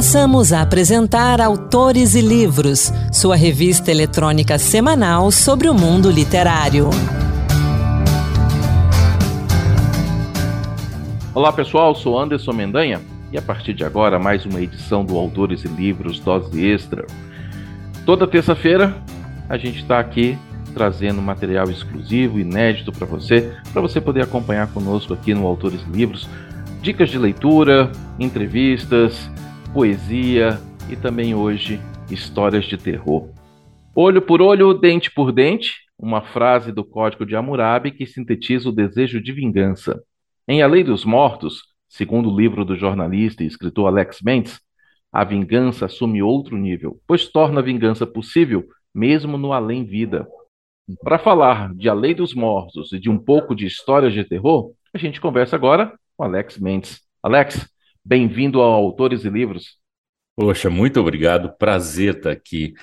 Passamos a apresentar Autores e Livros, sua revista eletrônica semanal sobre o mundo literário. Olá pessoal, sou Anderson Mendanha e a partir de agora mais uma edição do Autores e Livros Dose Extra. Toda terça-feira a gente está aqui trazendo material exclusivo, inédito para você, para você poder acompanhar conosco aqui no Autores e Livros, dicas de leitura, entrevistas, poesia e também hoje histórias de terror. Olho por olho, dente por dente, uma frase do Código de Hammurabi que sintetiza o desejo de vingança. Em A Lei dos Mortos, segundo o livro do jornalista e escritor Alex Mendes, a vingança assume outro nível, pois torna a vingança possível mesmo no além-vida. Para falar de A Lei dos Mortos e de um pouco de histórias de terror, a gente conversa agora com Alex Mendes. Alex, bem-vindo ao Autores e Livros. Poxa, muito obrigado. Prazer estar aqui.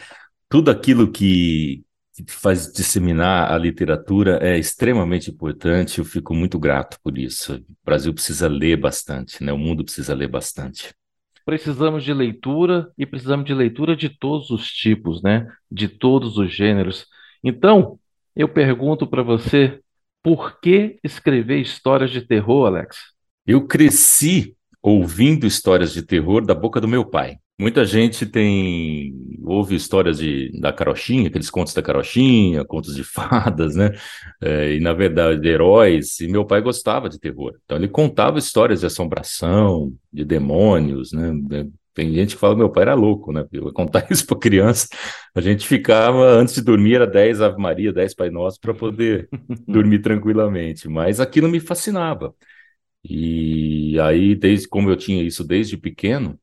Tudo aquilo que faz disseminar a literatura é extremamente importante. Eu fico muito grato por isso. O Brasil precisa ler bastante, né? O mundo precisa ler bastante. Precisamos de leitura e precisamos de leitura de todos os tipos, né? De todos os gêneros. Então, eu pergunto para você, por que escrever histórias de terror, Alex? Eu cresci ouvindo histórias de terror da boca do meu pai. Muita gente tem ouve histórias de, da carochinha, aqueles contos da carochinha, contos de fadas, né? É, e na verdade de heróis. E meu pai gostava de terror, então ele contava histórias de assombração, de demônios, né? Tem gente que fala que meu pai era louco, né? Eu contar isso para criança, a gente ficava antes de dormir era 10 Ave Maria, 10 Pai Nosso para poder dormir tranquilamente, mas aquilo me fascinava. E aí, desde como eu tinha isso desde pequeno,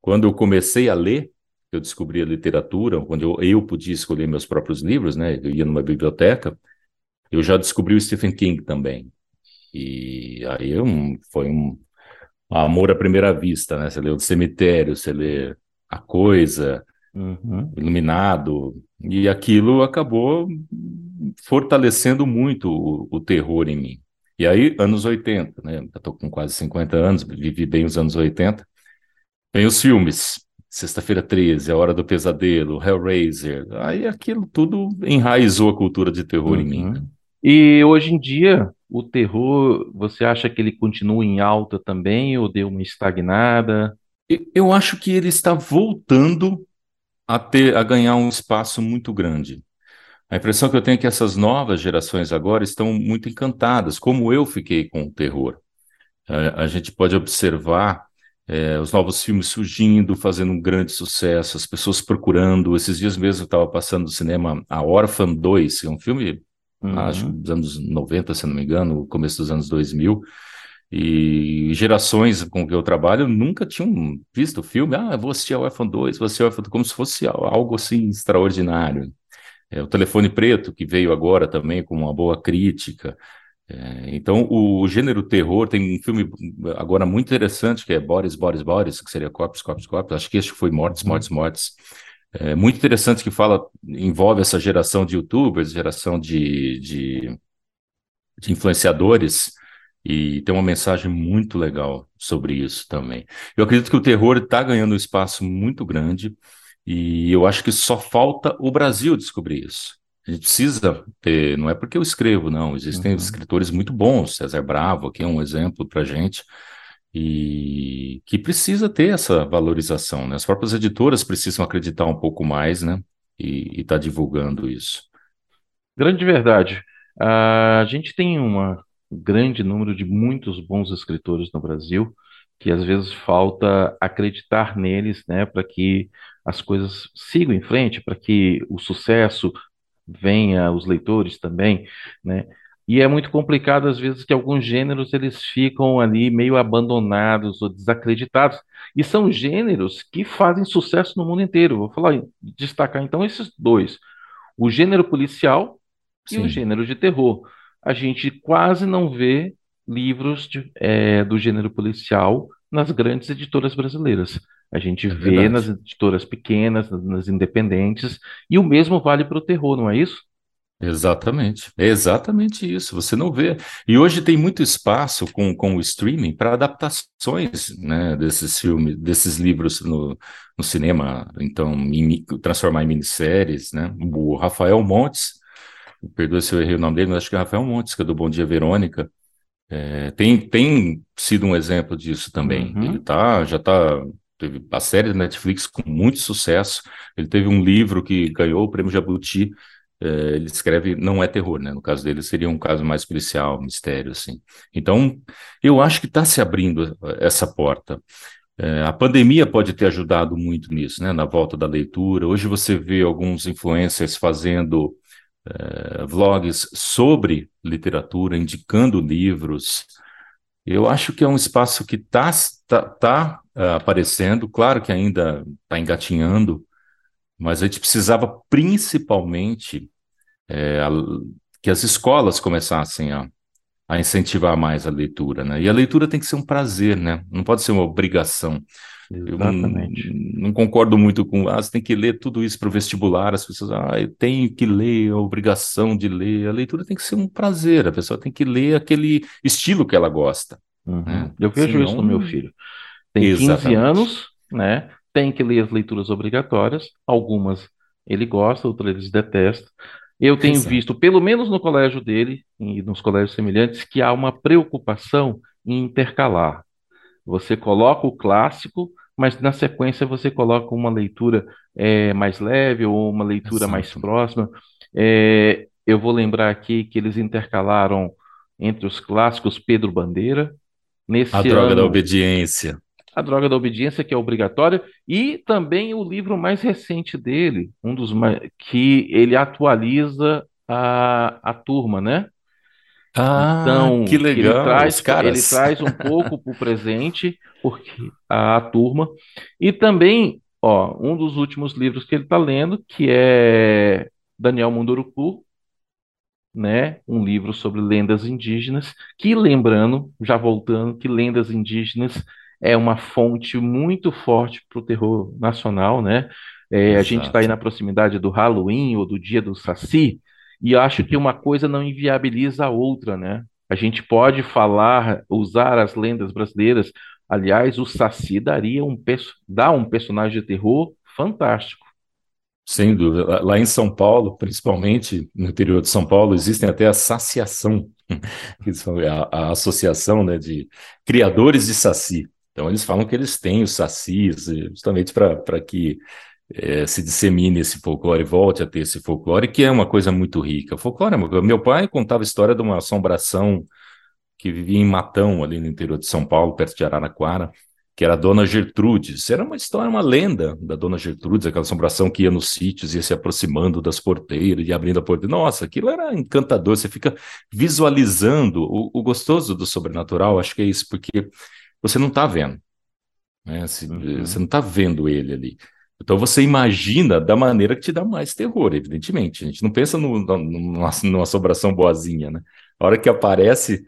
quando eu comecei a ler, eu descobri a literatura, quando eu, eu podia escolher meus próprios livros, né? Eu ia numa biblioteca, eu já descobri o Stephen King também. E aí um, foi um amor à primeira vista, né? Você lê O Cemitério, você lê A Coisa, uhum. Iluminado, e aquilo acabou fortalecendo muito o, o, terror em mim. E aí, anos 80, né? Eu tô com quase 50 anos, vivi bem os anos 80. Vem os filmes. Sexta-feira 13, A Hora do Pesadelo, Hellraiser. Aí aquilo tudo enraizou a cultura de terror uhum. em mim. Né? E hoje em dia, o terror, você acha que ele continua em alta também ou deu uma estagnada? Eu acho que ele está voltando a ter a ganhar um espaço muito grande. A impressão que eu tenho é que essas novas gerações agora estão muito encantadas, como eu fiquei com o terror. A, a gente pode observar é, os novos filmes surgindo, fazendo um grande sucesso, as pessoas procurando. Esses dias mesmo eu estava passando no cinema A Orphan 2, que é um filme, uhum. acho, dos anos 90, se não me engano, começo dos anos 2000. E gerações com que eu trabalho nunca tinham visto o filme. Ah, vou assistir a Orphan 2, vou assistir a Orphan 2, como se fosse algo assim extraordinário. É, o Telefone Preto, que veio agora também com uma boa crítica. É, então, o, o, gênero terror tem um filme agora muito interessante que é Boris, Boris, Boris, que seria Corpus, Corpus, Corpus. Acho que este foi Mortes, Mortes, uhum. Mortes. É, muito interessante que fala, envolve essa geração de youtubers, geração de, de, de influenciadores, e tem uma mensagem muito legal sobre isso também. Eu acredito que o terror está ganhando um espaço muito grande, e eu acho que só falta o Brasil descobrir isso. A gente precisa ter, não é porque eu escrevo, não. Existem uhum. escritores muito bons, César Bravo, aqui é um exemplo para gente, e que precisa ter essa valorização, né? As próprias editoras precisam acreditar um pouco mais, né? E estar tá divulgando isso. Grande verdade. A gente tem um grande número de muitos bons escritores no Brasil, que às vezes falta acreditar neles, né, para que as coisas sigam em frente, para que o sucesso venha os leitores também, né? E é muito complicado às vezes que alguns gêneros eles ficam ali meio abandonados ou desacreditados. E são gêneros que fazem sucesso no mundo inteiro. Vou falar, destacar então esses dois: o gênero policial Sim. e o gênero de terror. A gente quase não vê livros de, é, do gênero policial nas grandes editoras brasileiras. A gente é vê verdade. nas editoras pequenas, nas independentes, e o mesmo vale para o terror, não é isso? Exatamente, é exatamente isso. Você não vê. E hoje tem muito espaço com, com o streaming para adaptações né, desses filmes, desses livros no, no cinema, então, transformar em minisséries. Né? O Rafael Montes, perdoe se eu errei o nome dele, mas acho que é Rafael Montes, que é do Bom Dia Verônica, é, tem, tem sido um exemplo disso também. Uhum. Ele tá, já está teve a série da Netflix com muito sucesso. Ele teve um livro que ganhou o prêmio Jabuti é, ele escreve, não é terror, né? No caso dele seria um caso mais policial, mistério, assim. Então, eu acho que está se abrindo essa porta. É, a pandemia pode ter ajudado muito nisso, né? Na volta da leitura. Hoje você vê alguns influencers fazendo é, vlogs sobre literatura, indicando livros. Eu acho que é um espaço que está tá, tá, uh, aparecendo, claro que ainda está engatinhando, mas a gente precisava principalmente é, a, que as escolas começassem a, a, incentivar mais a leitura, né? E a leitura tem que ser um prazer, né? Não pode ser uma obrigação. Exatamente. Eu não, não concordo muito com, ah, você tem que ler tudo isso para o vestibular, as pessoas, ah, eu tenho que ler, a obrigação de ler. A leitura tem que ser um prazer, a pessoa tem que ler aquele estilo que ela gosta. Uhum. Né? Eu vejo Senão... isso no meu filho. Tem Exatamente. 15 anos, né? tem que ler as leituras obrigatórias, algumas ele gosta, outras ele detesta. Eu tenho Exato. visto, pelo menos no colégio dele e nos colégios semelhantes, que há uma preocupação em intercalar. Você coloca o clássico, mas na sequência você coloca uma leitura é, mais leve ou uma leitura Exato. mais próxima. É, eu vou lembrar aqui que eles intercalaram entre os clássicos Pedro Bandeira. Nesse a droga ano, da obediência. A Droga da Obediência, que é obrigatória, e também o livro mais recente dele, um dos mais, que ele atualiza a, a turma, né? Ah, então, que legal. Ele traz, ele traz um pouco para o presente, porque a, a turma, e também, ó, um dos últimos livros que ele está lendo, que é Daniel Munduruku, né, um livro sobre lendas indígenas, que lembrando, já voltando, que lendas indígenas é uma fonte muito forte para o terror nacional, né? É, a gente está aí na proximidade do Halloween ou do dia do Saci, e eu acho que uma coisa não inviabiliza a outra, né? A gente pode falar, usar as lendas brasileiras. Aliás, o Saci daria um, dá um personagem de terror fantástico. Sem dúvida. Lá em São Paulo, principalmente no interior de São Paulo, existem até a saciação, que são a, a associação né, de criadores de saci. Então, eles falam que eles têm os sacis, eh, justamente para que é, se dissemine esse folclore, volte a ter esse folclore, que é uma coisa muito rica. Folclore, é meu pai contava a história de uma assombração que vivia em Matão, ali no interior de São Paulo, perto de Araraquara, que era a Dona Gertrudes. Era uma história, uma lenda da Dona Gertrudes, aquela assombração que ia nos sítios, ia se aproximando das porteiras e abrindo a porta. Nossa, aquilo era encantador, você fica visualizando. O, o gostoso do sobrenatural, acho que é isso, porque você não está vendo. Né? uhum. Você não está vendo ele ali. Então você imagina da maneira que te dá mais terror, evidentemente. A gente não pensa no, numa, numa assombração boazinha, né? A hora que aparece,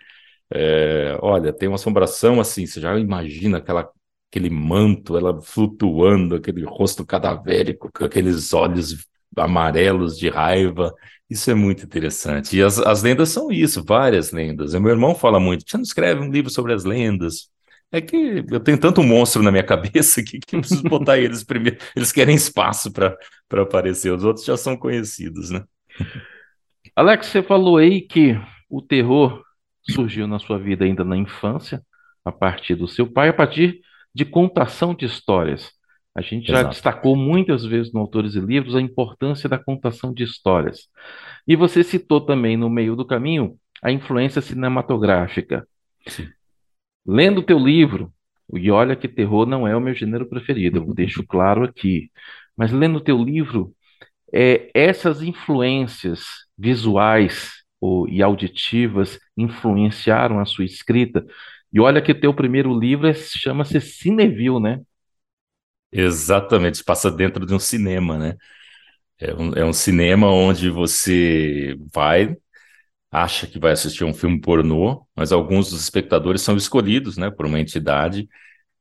é, olha, tem uma assombração assim, você já imagina aquela, aquele manto, ela flutuando, aquele rosto cadavérico, com aqueles olhos amarelos de raiva. Isso é muito interessante. E as, as lendas são isso, várias lendas. meu irmão fala muito, você não escreve um livro sobre as lendas? É que eu tenho tanto monstro na minha cabeça que, que eu preciso botar eles primeiro. Eles querem espaço para aparecer, os outros já são conhecidos, né? Alex, você falou aí que o terror surgiu na sua vida ainda na infância, a partir do seu pai, a partir de contação de histórias. A gente já Exato. destacou muitas vezes no Autores e Livros a importância da contação de histórias. E você citou também no meio do caminho a influência cinematográfica. Sim. Lendo o teu livro, e olha que terror não é o meu gênero preferido, eu deixo claro aqui, mas lendo o teu livro, é, essas influências visuais ou, e auditivas influenciaram a sua escrita. E olha que teu primeiro livro é, chama-se Cineville, né? Exatamente, passa dentro de um cinema, né? É um, é um cinema onde você vai acha que vai assistir um filme pornô, mas alguns dos espectadores são escolhidos né, por uma entidade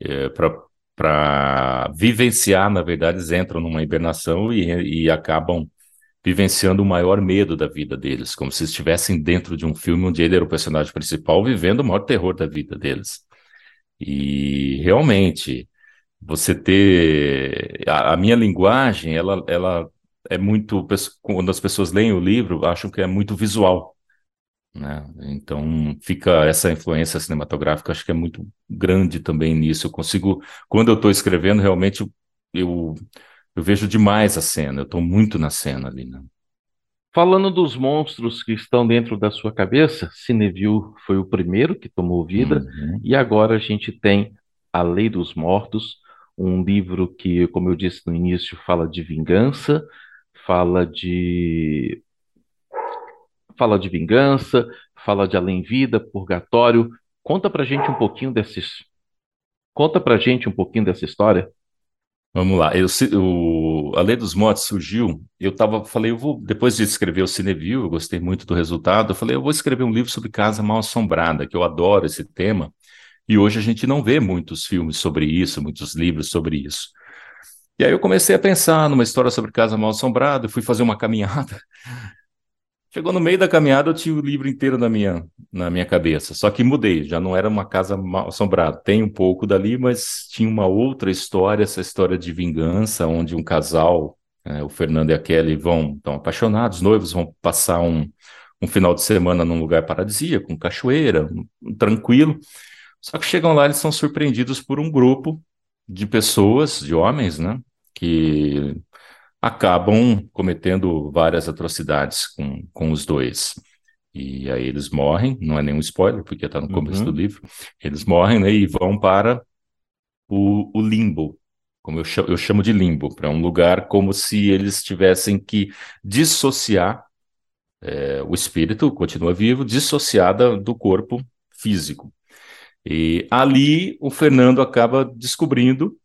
é, para vivenciar, na verdade, eles entram numa hibernação e, e acabam vivenciando o maior medo da vida deles, como se estivessem dentro de um filme onde ele era o personagem principal, vivendo o maior terror da vida deles. E realmente, você ter a, a minha linguagem, ela, ela é muito quando as pessoas leem o livro, acham que é muito visual. Né? Então fica essa influência cinematográfica, acho que é muito grande também nisso. Eu consigo, quando eu estou escrevendo, realmente eu, eu vejo demais a cena, eu estou muito na cena ali. Né? Falando dos monstros que estão dentro da sua cabeça, Cineville foi o primeiro que tomou vida, uhum. e agora a gente tem A Lei dos Mortos, um livro que, como eu disse no início, fala de vingança, fala de fala de vingança, fala de além-vida, purgatório. Conta pra gente um pouquinho desses. Conta pra gente um pouquinho dessa história. Vamos lá. Eu, o, a Lei dos Mortos surgiu. Eu tava, falei, eu vou, depois de escrever o Cineville, eu gostei muito do resultado. Eu falei, eu vou escrever um livro sobre casa mal assombrada, que eu adoro esse tema. E hoje a gente não vê muitos filmes sobre isso, muitos livros sobre isso. E aí eu comecei a pensar numa história sobre casa mal assombrada, fui fazer uma caminhada Chegou no meio da caminhada, eu tinha o livro inteiro na minha, na minha cabeça. Só que mudei, já não era uma casa mal assombrada. Tem um pouco dali, mas tinha uma outra história, essa história de vingança, onde um casal, é, o Fernando e a Kelly, vão, estão apaixonados, noivos, vão passar um, um final de semana num lugar paradisíaco, com cachoeira, um, tranquilo. Só que chegam lá, eles são surpreendidos por um grupo de pessoas, de homens, né? Que acabam cometendo várias atrocidades com, com os dois. E aí eles morrem, não é nenhum spoiler, porque está no começo uhum. do livro. Eles morrem né, e vão para o, o limbo, como eu chamo, eu chamo de limbo, para um lugar como se eles tivessem que dissociar é, o espírito, continua vivo, dissociada do corpo físico. E ali o Fernando acaba descobrindo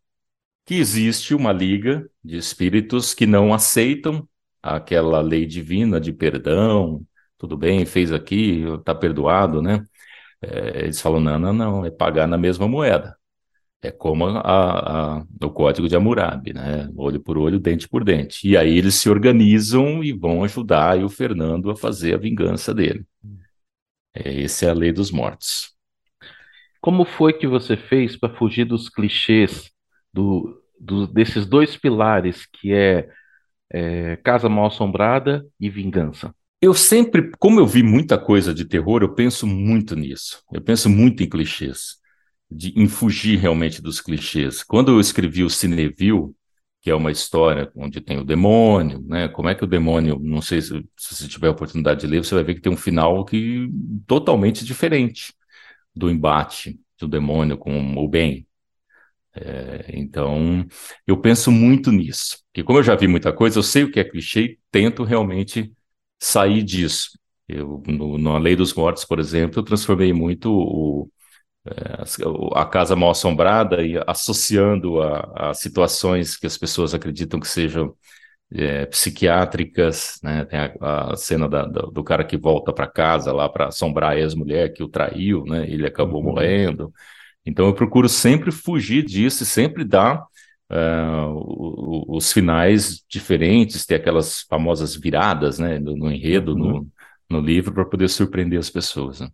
que existe uma liga de espíritos que não aceitam aquela lei divina de perdão, tudo bem, fez aqui, está perdoado, né? É, eles falam, não, não, não, é pagar na mesma moeda. É como a, a, o código de Hammurabi, né? Olho por olho, dente por dente. E aí eles se organizam e vão ajudar o Fernando a fazer a vingança dele. É, essa é a lei dos mortos. Como foi que você fez para fugir dos clichês do, do, desses dois pilares, que é, é Casa Mal Assombrada e Vingança? Eu sempre, como eu vi muita coisa de terror, eu penso muito nisso. Eu penso muito em clichês, de, em fugir realmente dos clichês. Quando eu escrevi o Cineville, que é uma história onde tem o demônio, né? Como é que o demônio, não sei se, se você tiver a oportunidade de ler, você vai ver que tem um final que totalmente diferente do embate do demônio com o bem. É, então, eu penso muito nisso. Porque como eu já vi muita coisa, eu sei o que é clichê e tento realmente sair disso. Eu, no, na Lei dos Mortos, por exemplo, eu transformei muito o, é, a casa mal assombrada e associando a, a, situações que as pessoas acreditam que sejam é, psiquiátricas, né? Tem a, a cena da, da, do cara que volta para casa lá para assombrar a ex-mulher que o traiu, né? Ele acabou uhum. morrendo. Então eu procuro sempre fugir disso e sempre dar uh, os finais diferentes, ter aquelas famosas viradas né, no, no enredo, uhum. no, no livro, para poder surpreender as pessoas. Né?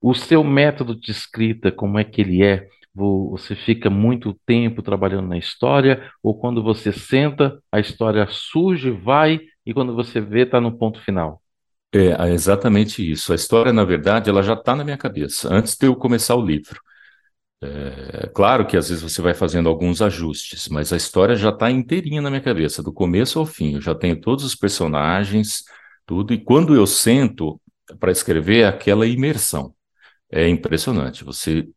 O seu método de escrita, como é que ele é? Você fica muito tempo trabalhando na história, ou quando você senta, a história surge, vai, e quando você vê, está no ponto final? É, é exatamente isso. A história, na verdade, ela já está na minha cabeça, antes de eu começar o livro. É, claro que às vezes você vai fazendo alguns ajustes, mas a história já está inteirinha na minha cabeça, do começo ao fim. Eu já tenho todos os personagens, tudo, e quando eu sento para escrever, é aquela imersão. É impressionante. Você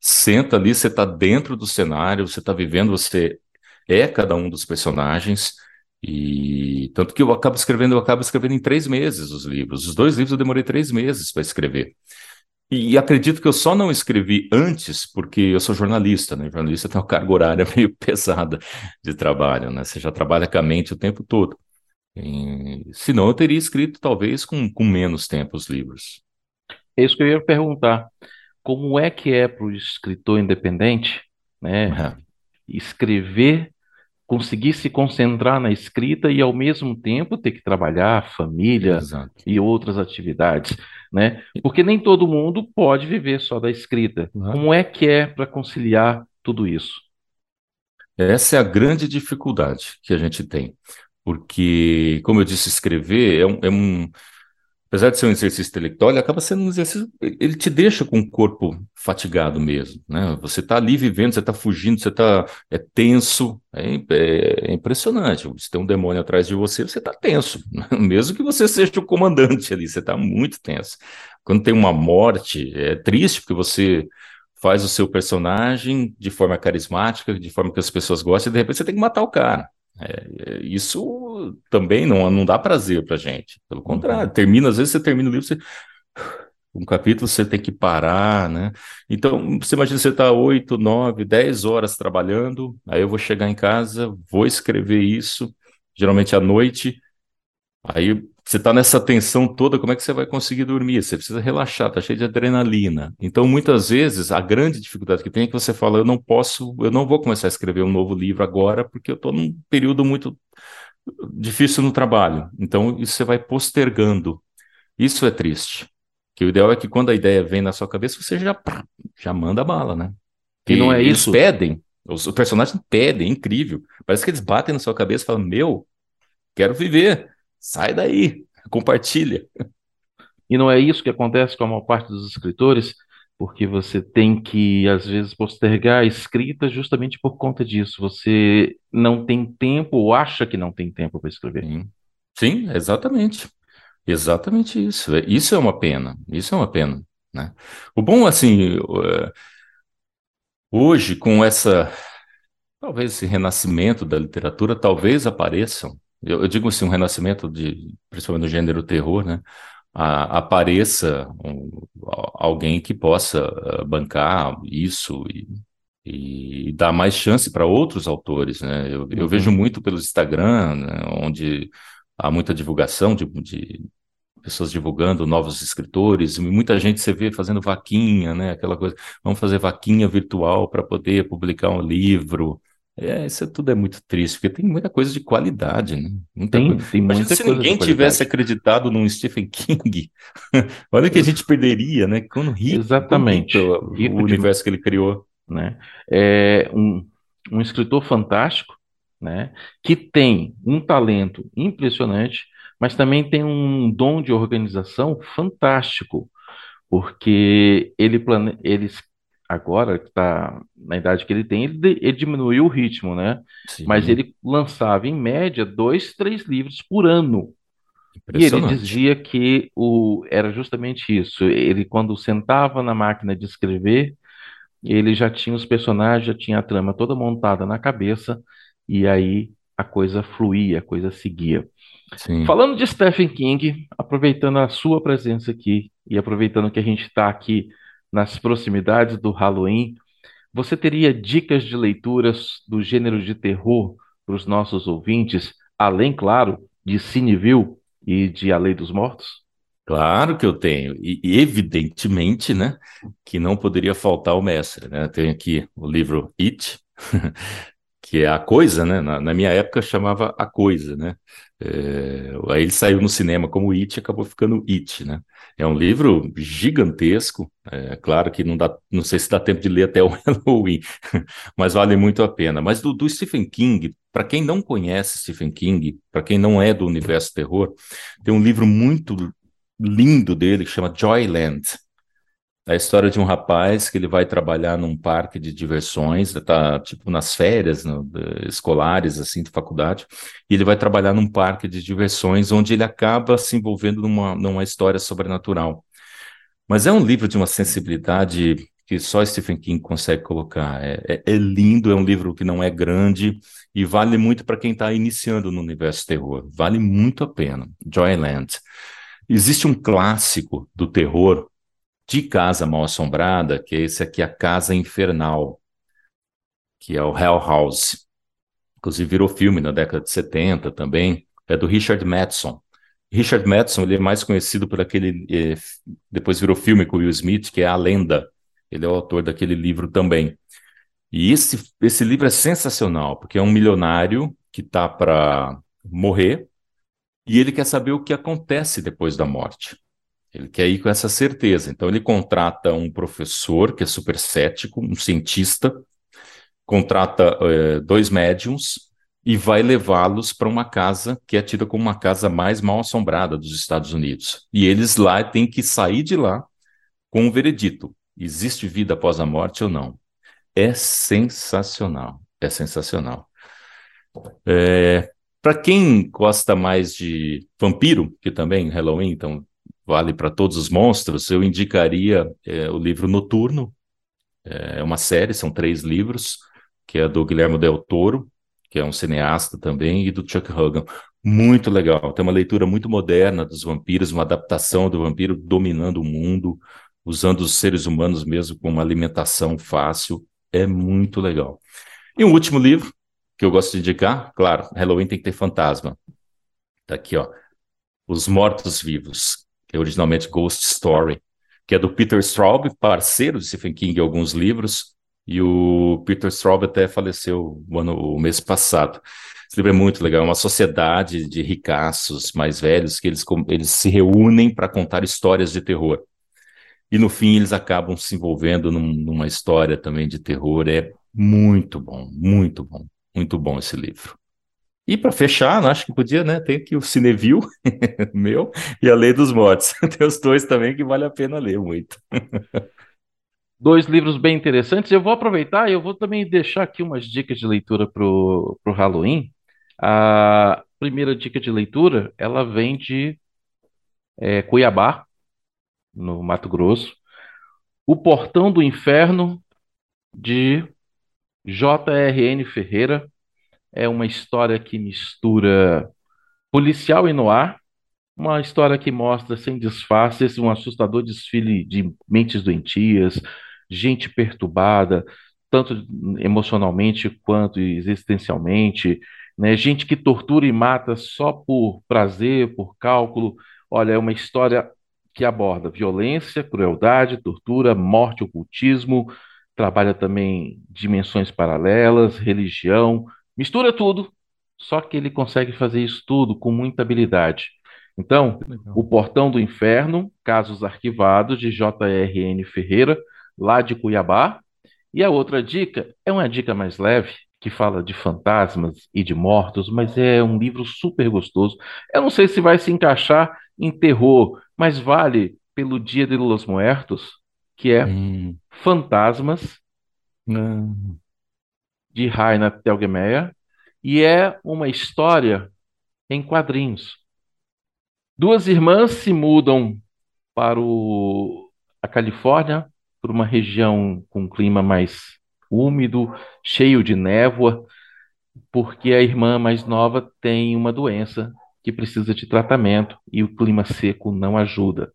senta ali, você está dentro do cenário, você está vivendo, você é cada um dos personagens. E tanto que eu acabo escrevendo, eu acabo escrevendo em três meses os livros. Os dois livros eu demorei três meses para escrever. E, e, acredito que eu só não escrevi antes porque eu sou jornalista, né? Jornalista tem uma carga horária meio pesada de trabalho, né? Você já trabalha com a mente o tempo todo. E, senão eu teria escrito talvez com, com menos tempo os livros. É isso que eu ia perguntar. Como é que é para o escritor independente, né? Uhum. Escrever conseguir se concentrar na escrita e ao mesmo tempo ter que trabalhar família Exato. e outras atividades, né? Porque nem todo mundo pode viver só da escrita. Uhum. Como é que é para conciliar tudo isso? Essa é a grande dificuldade que a gente tem, porque, como eu disse, escrever é um, é um apesar de ser um exercício intelectual, ele acaba sendo um exercício, ele te deixa com o corpo fatigado mesmo, né? Você está ali vivendo, você está fugindo, você está é tenso, é, é, é, impressionante. Se tem um demônio atrás de você, você está tenso, mesmo que você seja o comandante ali, você está muito tenso. Quando tem uma morte, é triste porque você faz o seu personagem de forma carismática, de forma que as pessoas gostam, e de repente você tem que matar o cara. É, é, isso também não, não dá prazer pra gente. Pelo contrário, termina, às vezes você termina o livro, você, um capítulo você tem que parar, né? Então, você imagina você está oito, nove, dez horas trabalhando, aí eu vou chegar em casa, vou escrever isso, geralmente à noite, aí você está nessa tensão toda, como é que você vai conseguir dormir? Você precisa relaxar, está cheio de adrenalina. Então, muitas vezes, a grande dificuldade que tem é que você fala, eu não posso, eu não vou começar a escrever um novo livro agora, porque eu estou num período muito difícil no trabalho. Então, isso você vai postergando. Isso é triste. Que o ideal é que quando a ideia vem na sua cabeça, você já, já manda bala, né? E, e não é isso. Eles pedem, os, os personagens pedem, é incrível. Parece que eles batem na sua cabeça e falam, meu, quero viver Sai daí, compartilha. E não é isso que acontece com a maior parte dos escritores, porque você tem que, às vezes, postergar a escrita justamente por conta disso. Você não tem tempo ou acha que não tem tempo para escrever. Sim. Sim, exatamente. Exatamente isso. Isso é uma pena. Isso é uma pena. Né? O bom, assim, eh, hoje, com essa, talvez esse renascimento da literatura, talvez apareçam eu, eu digo assim, um renascimento de, principalmente no gênero terror, né? A, apareça um, alguém que possa uh, bancar isso e, e dar mais chance para outros autores, né? Eu, eu vejo uhum. muito pelo Instagram, né, onde há muita divulgação de, de pessoas divulgando novos escritores, muita gente você vê fazendo vaquinha, né? Aquela coisa, vamos fazer vaquinha virtual para poder publicar um livro. É, isso tudo é muito triste, porque tem muita coisa de qualidade, né? Muita tem, coisa. tem Imagina se ninguém tivesse acreditado num Stephen King. Olha o que a gente perderia, né? Quando rico, Exatamente. o, rico o universo de... que ele criou. Né? É um, um escritor fantástico, né? Que tem um talento impressionante, mas também tem um dom de organização fantástico, porque ele, plane... ele agora que está na idade que ele tem, ele, ele diminuiu o ritmo, né? Sim. Mas ele lançava em média dois, três livros por ano. E ele dizia que o, era justamente isso. Ele, quando sentava na máquina de escrever, ele já tinha os personagens, já tinha a trama toda montada na cabeça, e aí a coisa fluía, a coisa seguia. Sim. Falando de Stephen King, aproveitando a sua presença aqui e aproveitando que a gente está aqui nas proximidades do Halloween, você teria dicas de leituras do gênero de terror para os nossos ouvintes, além, claro, de Cineville e de A Lei dos Mortos? Claro que eu tenho, e evidentemente, né, que não poderia faltar o mestre, né? Eu tenho aqui o livro It, que é a coisa, né? Na, na, minha época chamava a coisa, né? É, aí ele saiu no cinema como It e acabou ficando It, né? É um livro gigantesco, é claro que não dá, não sei se dá tempo de ler até o Halloween, mas vale muito a pena. Mas do, do Stephen King, para quem não conhece Stephen King, para quem não é do universo terror, tem um livro muito lindo dele que chama Joyland. A história de um rapaz que ele vai trabalhar num parque de diversões, tá tipo nas férias no, escolares assim de faculdade, e ele vai trabalhar num parque de diversões onde ele acaba se envolvendo numa, numa história sobrenatural. Mas é um livro de uma sensibilidade que só Stephen King consegue colocar. É, é, é lindo, é um livro que não é grande e vale muito para quem está iniciando no universo terror. Vale muito a pena. Joyland. Existe um clássico do terror de Casa Mal Assombrada, que é esse aqui, A Casa Infernal, que é o Hell House. Inclusive virou filme na década de 70 também, é do Richard Madison. Richard Madison ele é mais conhecido por aquele, eh, depois virou filme com Will Smith, que é A Lenda. Ele é o autor daquele livro também. E esse, esse livro é sensacional, porque é um milionário que está para morrer e ele quer saber o que acontece depois da morte. Ele quer ir com essa certeza. Então, ele contrata um professor que é super cético, um cientista, contrata é, dois médiums e vai levá-los para uma casa que é tida como uma casa mais mal assombrada dos Estados Unidos. E eles lá têm que sair de lá com um veredito: existe vida após a morte ou não? É sensacional, é sensacional. É, para quem gosta mais de vampiro, que também Halloween, então vale para todos os monstros, eu indicaria é, o livro Noturno. É uma série, são três livros, que é do Guilherme Del Toro, que é um cineasta também, e do Chuck Hogan. Muito legal. Tem uma leitura muito moderna dos vampiros, uma adaptação do vampiro dominando o mundo, usando os seres humanos mesmo como uma alimentação fácil. É muito legal. E um último livro que eu gosto de indicar, claro, Halloween tem que ter fantasma. Tá aqui, ó. Os Mortos-Vivos, que é originalmente Ghost Story, que é do Peter Straub, parceiro de Stephen King em alguns livros, e o Peter Straub até faleceu o, ano, o mês passado. Esse livro é muito legal, é uma sociedade de ricaços mais velhos que eles, eles se reúnem para contar histórias de terror. E no fim eles acabam se envolvendo num, numa história também de terror. É muito bom, muito bom, muito bom esse livro. E para fechar, acho que podia, né? Tem aqui o Cineview, meu, e a Lei dos Mortos. Tem os dois também que vale a pena ler muito. Dois livros bem interessantes. Eu vou aproveitar e eu vou também deixar aqui umas dicas de leitura para o Halloween. A primeira dica de leitura, ela vem de é, Cuiabá, no Mato Grosso. O Portão do Inferno, de J.R.N. Ferreira. É uma história que mistura policial e noir, uma história que mostra sem disfarces um assustador desfile de mentes doentias, gente perturbada, tanto emocionalmente quanto existencialmente, né? Gente que tortura e mata só por prazer, por cálculo. Olha, é uma história que aborda violência, crueldade, tortura, morte, ocultismo, trabalha também dimensões paralelas, religião, mistura tudo, só que ele consegue fazer isso tudo com muita habilidade. Então, O Portão do Inferno, Casos Arquivados, de J.R.N. Ferreira, lá de Cuiabá. E a outra dica é uma dica mais leve, que fala de fantasmas e de mortos, mas é um livro super gostoso. Eu não sei se vai se encaixar em terror, mas vale pelo Dia de los Muertos, que é hum. Fantasmas, hum. De Raina Telgemeier, e é uma história em quadrinhos. Duas irmãs se mudam para o, a Califórnia, para uma região com clima mais úmido, cheio de névoa, porque a irmã mais nova tem uma doença que precisa de tratamento e o clima seco não ajuda.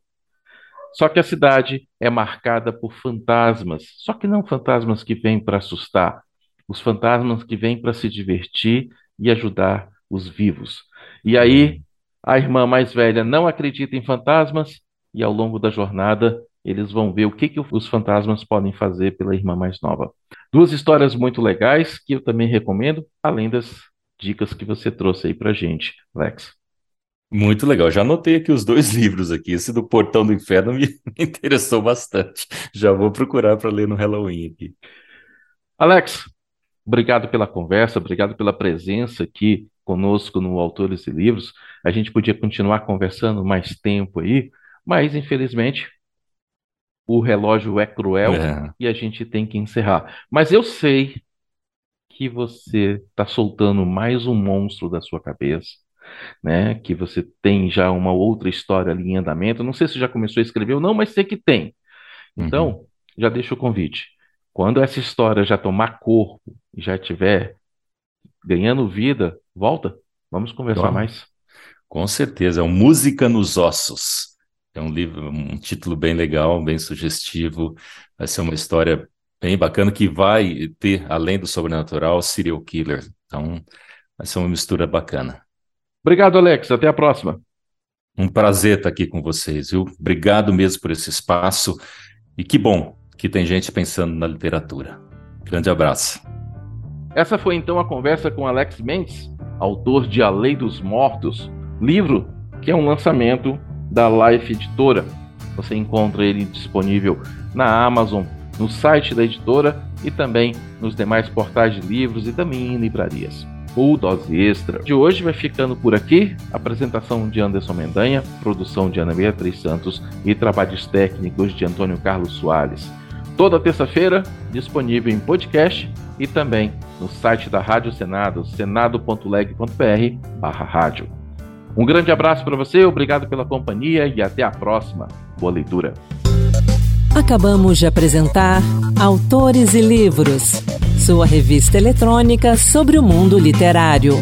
Só que a cidade é marcada por fantasmas, só que não fantasmas que vêm para assustar, os fantasmas que vêm para se divertir e ajudar os vivos. E aí, a irmã mais velha não acredita em fantasmas e ao longo da jornada eles vão ver o que, que os fantasmas podem fazer pela irmã mais nova. Duas histórias muito legais que eu também recomendo, além das dicas que você trouxe aí pra gente, Lex. Muito legal. Já anotei aqui os dois livros aqui. Esse do Portão do Inferno me, interessou bastante. Já vou procurar para ler no Halloween aqui. Alex, obrigado pela conversa, obrigado pela presença aqui conosco no Autores e Livros. A gente podia continuar conversando mais tempo aí, mas infelizmente o relógio é cruel é. e a gente tem que encerrar. Mas eu sei que você está soltando mais um monstro da sua cabeça, né? Que você tem já uma outra história ali em andamento. Não sei se já começou a escrever ou não, mas sei que tem. Então, uhum. já deixo o convite. Quando essa história já tomar corpo e já estiver ganhando vida, volta. Vamos conversar mais. Com certeza, é um Música nos Ossos. É um livro, um título bem legal, bem sugestivo. Vai ser uma história bem bacana que vai ter, além do sobrenatural, serial killer. Então, vai ser uma mistura bacana. Obrigado, Alex. Até a próxima. Um prazer estar aqui com vocês, viu? Obrigado mesmo por esse espaço. E que bom que tem gente pensando na literatura. Grande abraço. Essa foi então a conversa com Alex Mendes, autor de A Lei dos Mortos, livro que é um lançamento da Life Editora. Você encontra ele disponível na Amazon, no site da editora e também nos demais portais de livros e também em livrarias. O Dose Extra de hoje vai ficando por aqui. Apresentação de Anderson Mendanha, produção de Ana Beatriz Santos e trabalhos técnicos de Antônio Carlos Soares. Toda terça-feira, disponível em podcast e também no site da Rádio Senado, senado.leg.br/rádio. Um grande abraço para você, obrigado pela companhia e até a próxima. Boa leitura. Acabamos de apresentar Autores e Livros, sua revista eletrônica sobre o mundo literário.